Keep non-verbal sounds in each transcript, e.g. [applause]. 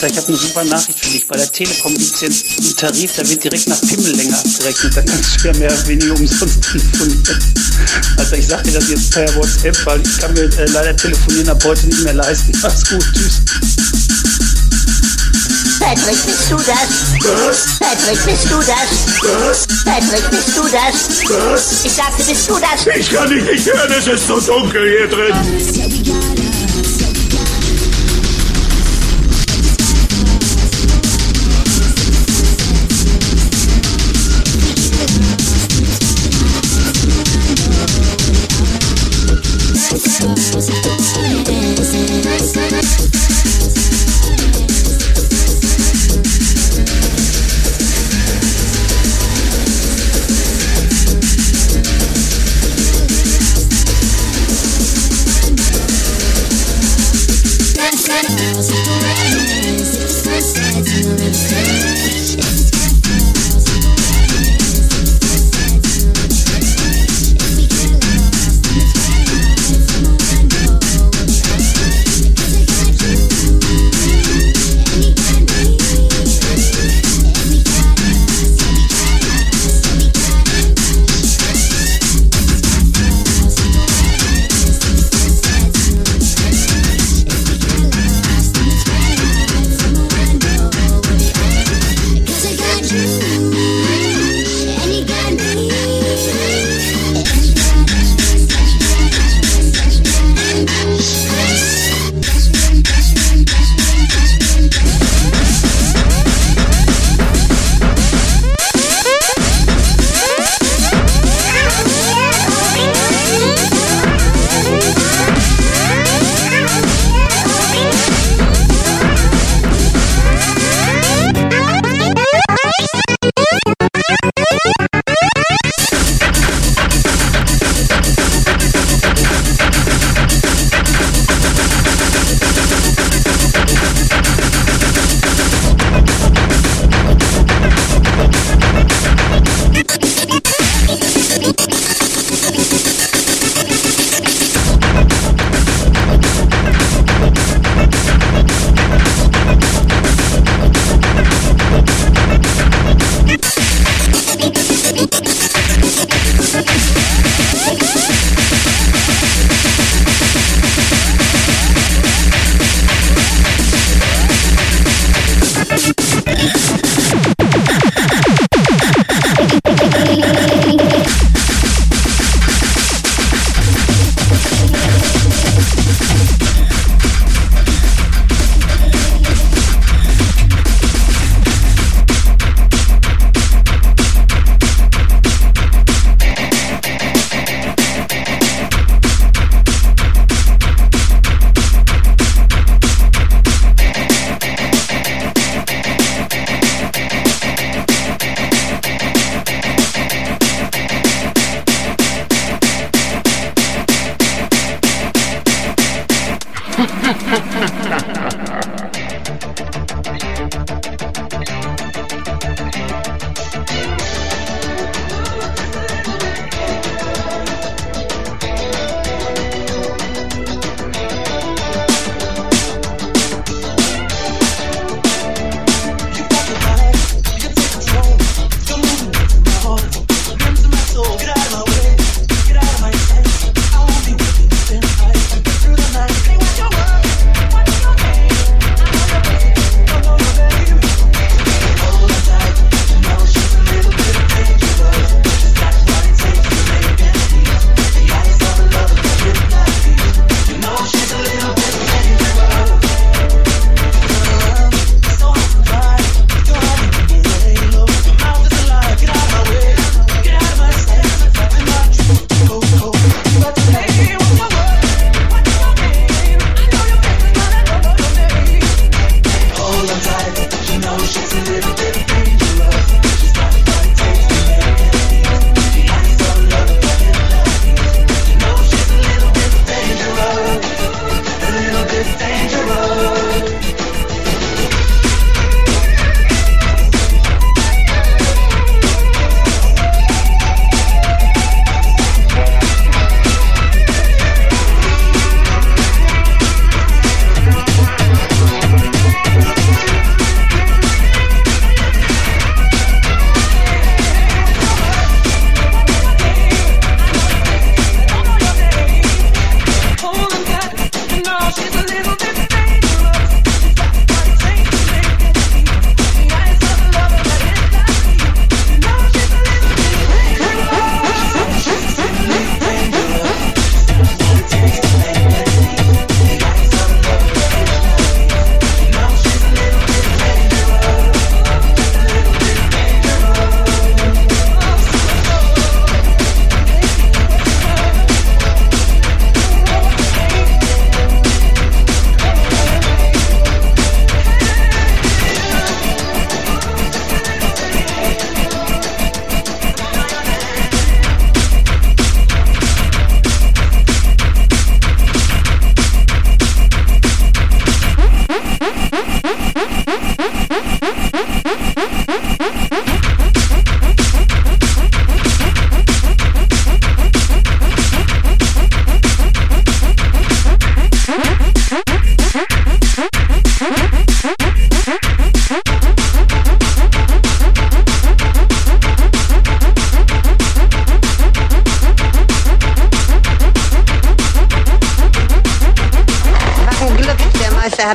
Alter, ich habe eine super Nachricht für dich. Bei der Telekom gibt es jetzt einen Tarif, da wird direkt nach Pimmellänge abgerechnet. Da kannst du ja mehr oder weniger umsonst telefonieren. Alter, ich sag dir das jetzt per WhatsApp, weil ich kann mir äh, leider telefonieren ab heute nicht mehr leisten. [laughs] Mach's gut, tschüss. Patrick, bist du das? Patrick, bist du das? Patrick, bist du das? Ich sagte, bist du das? Ich kann dich nicht hören, es ist so dunkel hier drin.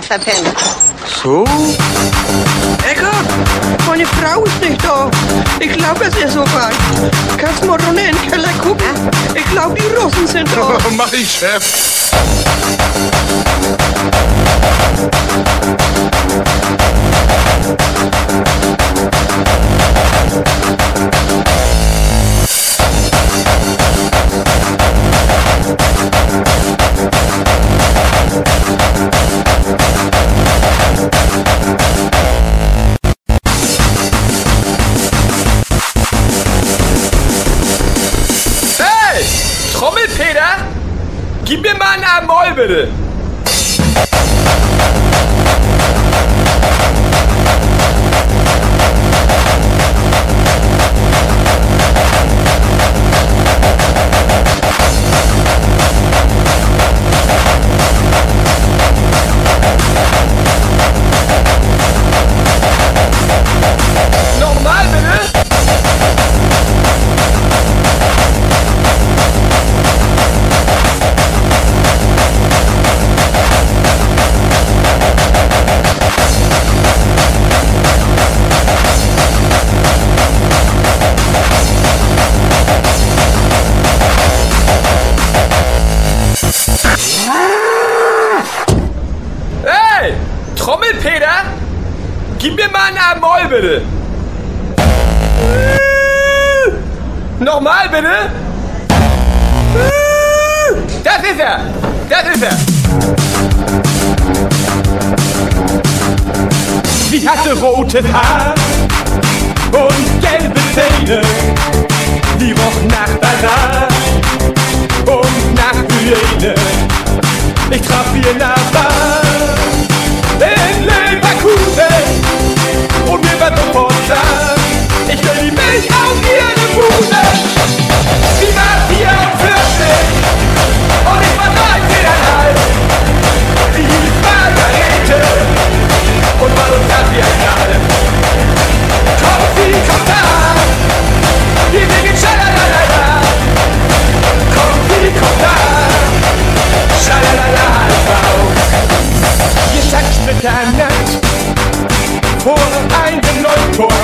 Hat verpennt. So? Eckart, meine Frau ist nicht da. Ich glaube, es ist soweit. Kannst du mal runter in den Keller gucken? Ich glaube, die Russen sind da. [laughs] Mach ich, Chef. Mal einen Amol, bitte! Bitte! Das ist er! Das ist er! Sie hatte rotes Haar und gelbe Zähne. Die roch nach Banan und nach Hyäne. Ich traf in der Bahn in Leverkusen und mir war sofort klar, ich will die Milch auf ihre Bude. Sie war 44 und ich war 13,5. Sie hieß Margarete und war total wie ein Knall. Kommt sie, kommt da, wir singen Schalalala. Kommt sie, kommt da, Schalalala, Wir tanzt Mitternacht vor einem Neutor.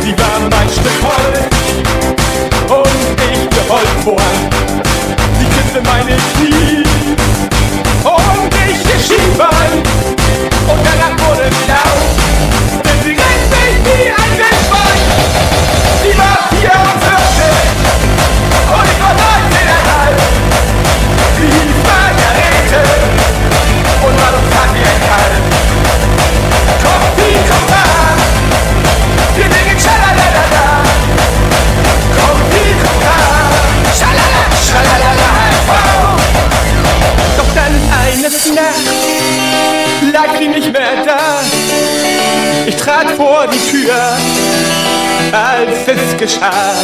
Sie war mein Stück Holz und ich geholfen vor. Sie küsste meine Knie. Und ich ihr Schienbein und danach wurde es als es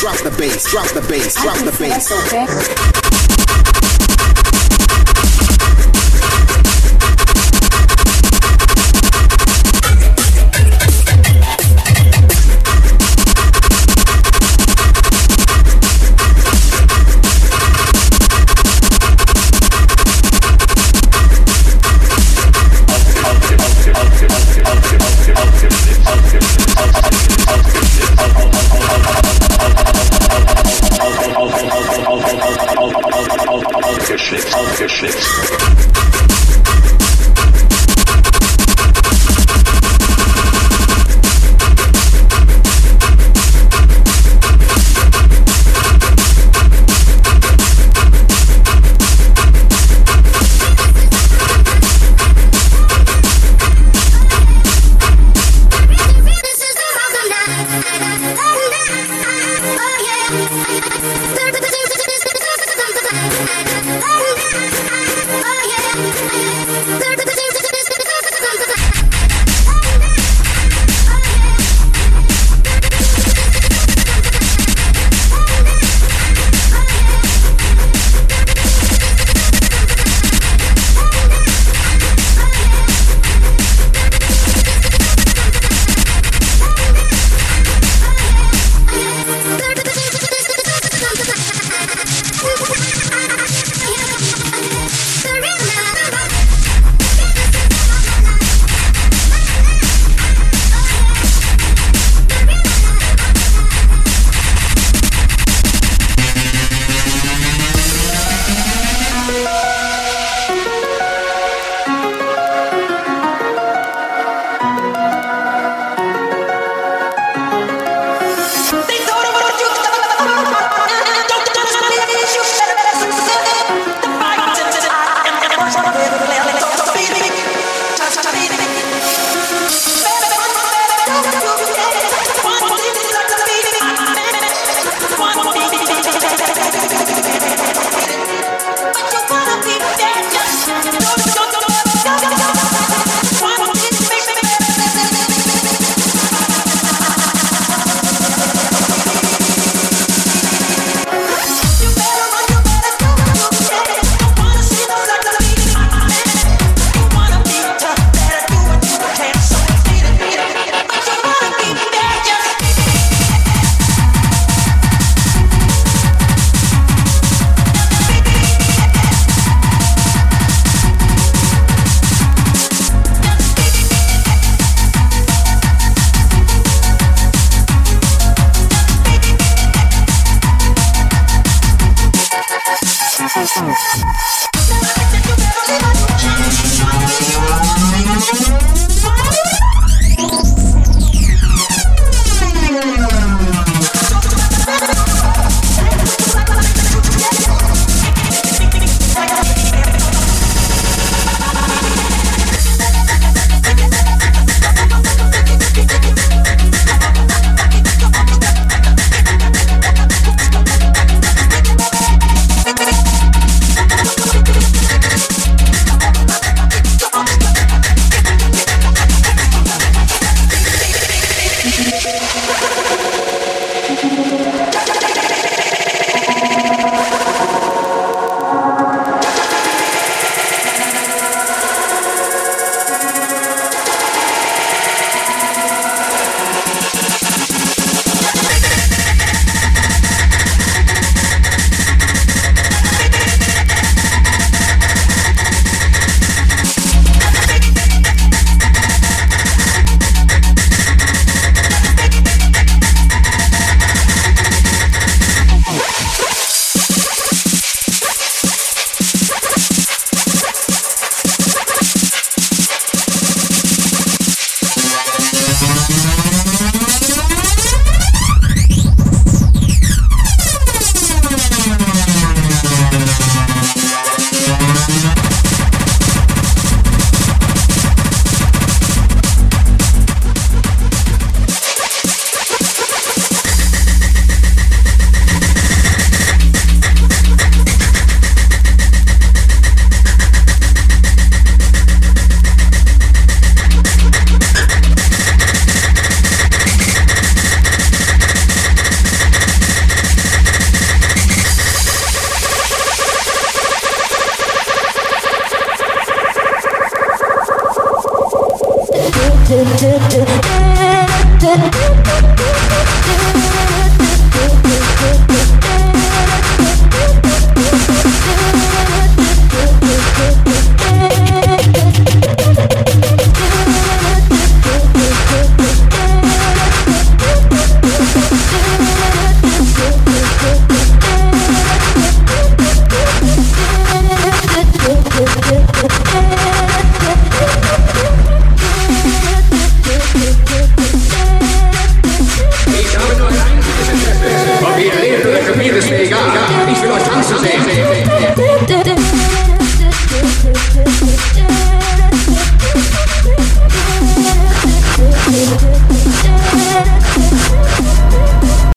drop the bass, drop the bass, drop the bass. Aufgeschwitzt. Aufgeschwitzt.